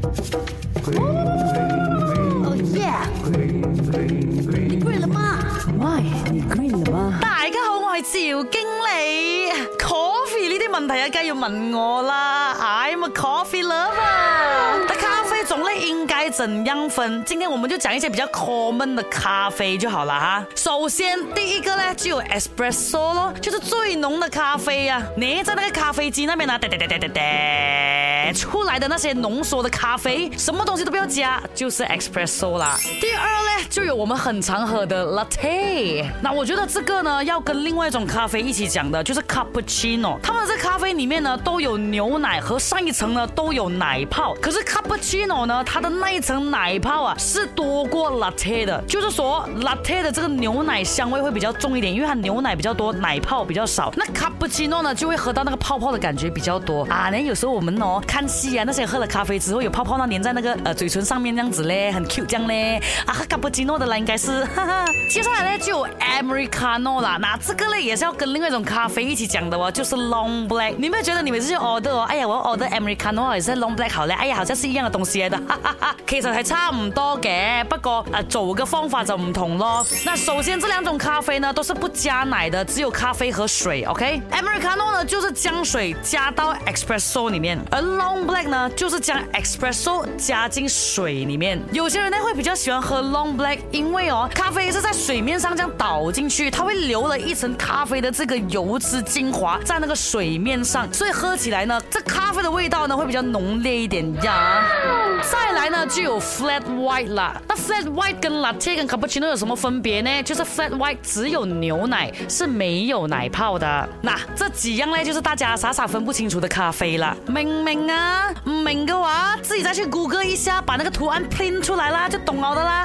哦耶！你 g 了吗 m 你 g 了吗？大家好，我系赵经理。Coffee 这啲问题啊，梗要问我啦，I'm a coffee lover 那咖啡种类应该怎样分？今天我们就讲一些比较 common 的咖啡就好了哈。首先第一个呢，就有 espresso 咯，就是最浓的咖啡呀。你在那个咖啡机那边啦，哒哒哒哒哒哒。出来的那些浓缩的咖啡，什么东西都不要加，就是 espresso 啦。第二呢，就有我们很常喝的 latte。那我觉得这个呢，要跟另外一种咖啡一起讲的，就是 cappuccino。他们这咖啡里面呢，都有牛奶和上一层呢都有奶泡。可是 cappuccino 呢，它的那一层奶泡啊，是多过 latte 的。就是说 latte 的这个牛奶香味会比较重一点，因为它牛奶比较多，奶泡比较少。那 cappuccino 呢，就会喝到那个泡泡的感觉比较多啊。那有时候我们哦。看戏啊！那些喝了咖啡之后有泡泡，那粘在那个呃嘴唇上面那样子咧，很 cute 这样咧。啊，卡布奇诺的啦，应该是。哈 哈。接下来呢就 americano 啦，那这个呢，也是要跟另外一种咖啡一起讲的哦，就是 long black。你没有觉得你每次去 order 哦，哎呀，我 order americano 也是 long black 好嘞，哎呀，好像是一样的东西来的。哈哈其实还差唔多嘅，不过呃做嘅方法就唔同咯。那首先这两种咖啡呢都是不加奶的，只有咖啡和水。OK，americano 呢就是将水加到 espresso 里面，而 Long black 呢，就是将 espresso 加进水里面。有些人呢会比较喜欢喝 long black，因为哦，咖啡是在水面上这样倒进去，它会留了一层咖啡的这个油脂精华在那个水面上，所以喝起来呢，这咖啡的味道呢会比较浓烈一点。讲。再来呢，就有 flat white 了。那 flat white 跟 latte 跟 cappuccino 有什么分别呢？就是 flat white 只有牛奶，是没有奶泡的。那这几样呢，就是大家傻傻分不清楚的咖啡了。明明啊，明的话，自己再去谷歌一下，把那个图案拼出来啦，就懂我的啦。